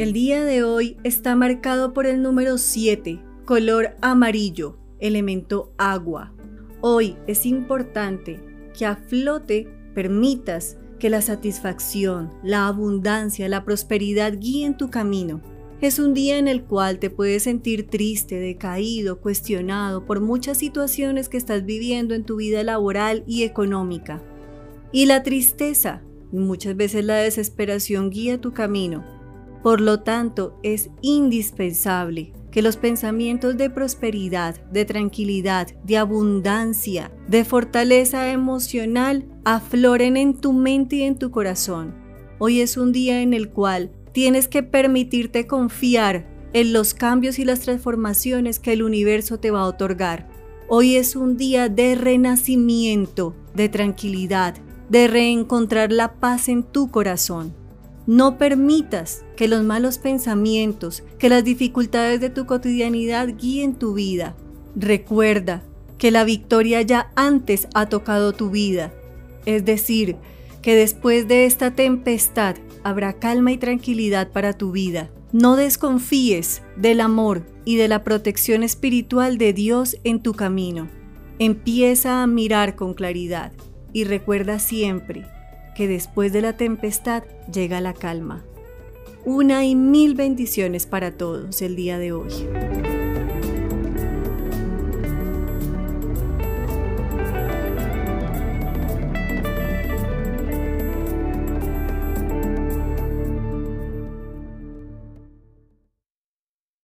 El día de hoy está marcado por el número 7, color amarillo, elemento agua. Hoy es importante que a flote permitas que la satisfacción, la abundancia, la prosperidad guíen tu camino. Es un día en el cual te puedes sentir triste, decaído, cuestionado por muchas situaciones que estás viviendo en tu vida laboral y económica. Y la tristeza, muchas veces la desesperación guía tu camino. Por lo tanto, es indispensable que los pensamientos de prosperidad, de tranquilidad, de abundancia, de fortaleza emocional afloren en tu mente y en tu corazón. Hoy es un día en el cual tienes que permitirte confiar en los cambios y las transformaciones que el universo te va a otorgar. Hoy es un día de renacimiento, de tranquilidad, de reencontrar la paz en tu corazón. No permitas que los malos pensamientos, que las dificultades de tu cotidianidad guíen tu vida. Recuerda que la victoria ya antes ha tocado tu vida. Es decir, que después de esta tempestad habrá calma y tranquilidad para tu vida. No desconfíes del amor y de la protección espiritual de Dios en tu camino. Empieza a mirar con claridad y recuerda siempre que después de la tempestad llega la calma. Una y mil bendiciones para todos el día de hoy.